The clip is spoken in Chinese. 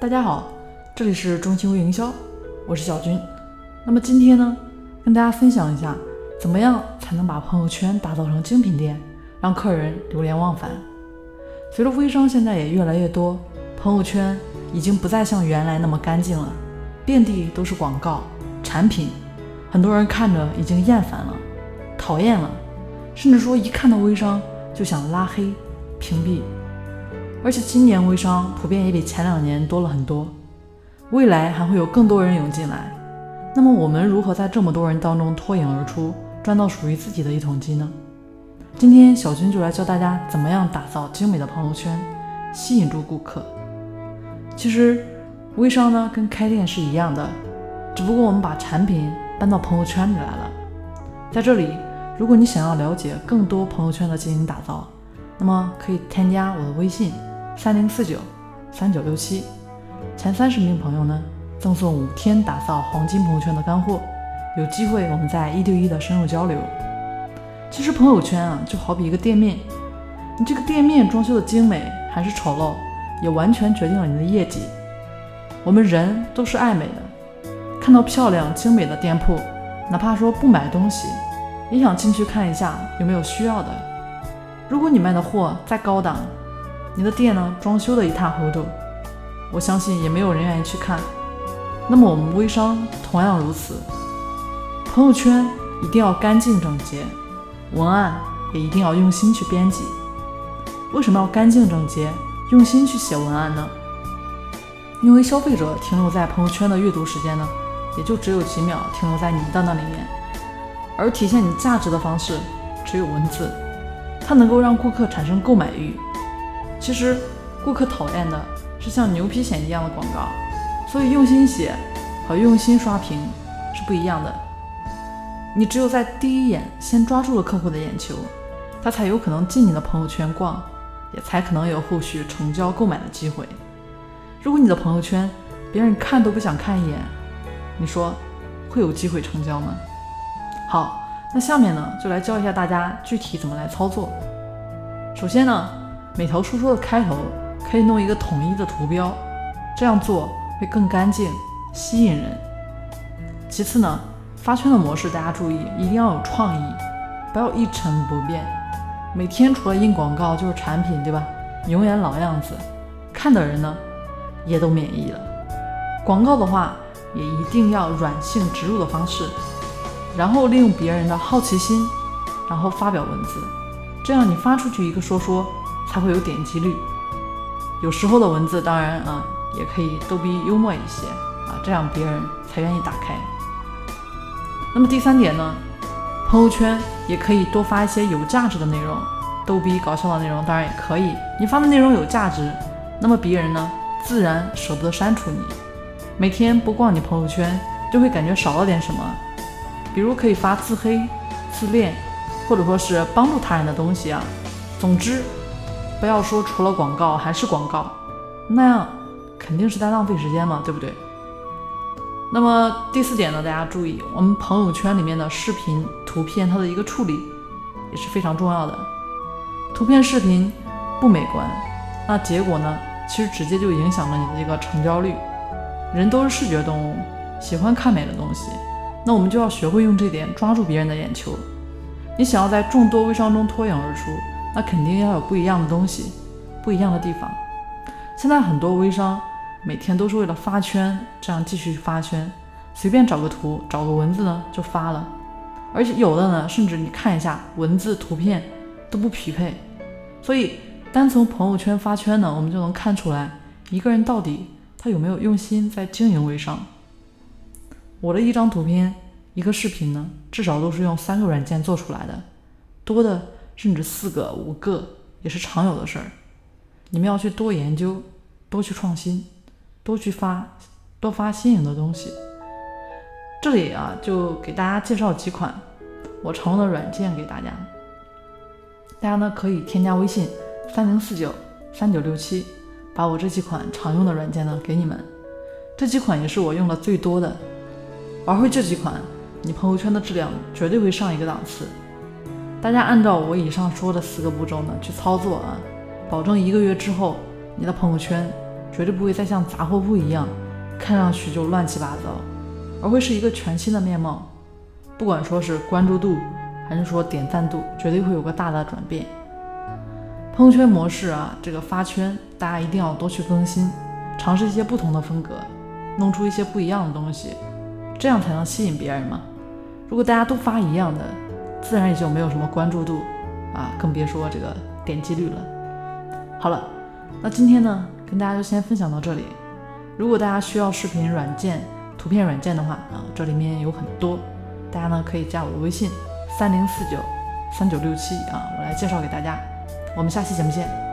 大家好，这里是中青微营销，我是小军。那么今天呢，跟大家分享一下，怎么样才能把朋友圈打造成精品店，让客人流连忘返。随着微商现在也越来越多，朋友圈已经不再像原来那么干净了，遍地都是广告、产品，很多人看着已经厌烦了、讨厌了，甚至说一看到微商就想拉黑、屏蔽。而且今年微商普遍也比前两年多了很多，未来还会有更多人涌进来。那么我们如何在这么多人当中脱颖而出，赚到属于自己的一桶金呢？今天小军就来教大家怎么样打造精美的朋友圈，吸引住顾客。其实微商呢跟开店是一样的，只不过我们把产品搬到朋友圈里来了。在这里，如果你想要了解更多朋友圈的经营打造，那么可以添加我的微信。三零四九三九六七，前三十名朋友呢，赠送五天打造黄金朋友圈的干货，有机会我们再一对一的深入交流。其实朋友圈啊，就好比一个店面，你这个店面装修的精美还是丑陋，也完全决定了你的业绩。我们人都是爱美的，看到漂亮精美的店铺，哪怕说不买东西，也想进去看一下有没有需要的。如果你卖的货再高档，你的店呢，装修的一塌糊涂，我相信也没有人愿意去看。那么我们微商同样如此，朋友圈一定要干净整洁，文案也一定要用心去编辑。为什么要干净整洁、用心去写文案呢？因为消费者停留在朋友圈的阅读时间呢，也就只有几秒停留在你的那里面，而体现你价值的方式只有文字，它能够让顾客产生购买欲。其实，顾客讨厌的是像牛皮癣一样的广告，所以用心写和用心刷屏是不一样的。你只有在第一眼先抓住了客户的眼球，他才有可能进你的朋友圈逛，也才可能有后续成交购买的机会。如果你的朋友圈别人看都不想看一眼，你说会有机会成交吗？好，那下面呢就来教一下大家具体怎么来操作。首先呢。每条说说的开头可以弄一个统一的图标，这样做会更干净、吸引人。其次呢，发圈的模式大家注意，一定要有创意，不要一成不变。每天除了印广告就是产品，对吧？永远老样子，看的人呢也都免疫了。广告的话，也一定要软性植入的方式，然后利用别人的好奇心，然后发表文字，这样你发出去一个说说。才会有点击率。有时候的文字当然啊，也可以逗逼幽默一些啊，这样别人才愿意打开。那么第三点呢，朋友圈也可以多发一些有价值的内容，逗逼搞笑的内容当然也可以。你发的内容有价值，那么别人呢自然舍不得删除你。每天不逛你朋友圈，就会感觉少了点什么。比如可以发自黑、自恋，或者说是帮助他人的东西啊。总之。不要说除了广告还是广告，那样肯定是在浪费时间嘛，对不对？那么第四点呢，大家注意，我们朋友圈里面的视频、图片它的一个处理也是非常重要的。图片、视频不美观，那结果呢，其实直接就影响了你的这个成交率。人都是视觉动物，喜欢看美的东西，那我们就要学会用这点抓住别人的眼球。你想要在众多微商中脱颖而出。那肯定要有不一样的东西，不一样的地方。现在很多微商每天都是为了发圈，这样继续发圈，随便找个图、找个文字呢就发了。而且有的呢，甚至你看一下文字、图片都不匹配。所以单从朋友圈发圈呢，我们就能看出来一个人到底他有没有用心在经营微商。我的一张图片、一个视频呢，至少都是用三个软件做出来的，多的。甚至四个、五个也是常有的事儿。你们要去多研究，多去创新，多去发，多发新颖的东西。这里啊，就给大家介绍几款我常用的软件给大家。大家呢可以添加微信三零四九三九六七，把我这几款常用的软件呢给你们。这几款也是我用的最多的。玩会这几款，你朋友圈的质量绝对会上一个档次。大家按照我以上说的四个步骤呢去操作啊，保证一个月之后你的朋友圈绝对不会再像杂货铺一样，看上去就乱七八糟，而会是一个全新的面貌。不管说是关注度，还是说点赞度，绝对会有个大的转变。朋友圈模式啊，这个发圈，大家一定要多去更新，尝试一些不同的风格，弄出一些不一样的东西，这样才能吸引别人嘛。如果大家都发一样的，自然也就没有什么关注度啊，更别说这个点击率了。好了，那今天呢，跟大家就先分享到这里。如果大家需要视频软件、图片软件的话啊，这里面有很多，大家呢可以加我的微信三零四九三九六七啊，我来介绍给大家。我们下期节目见。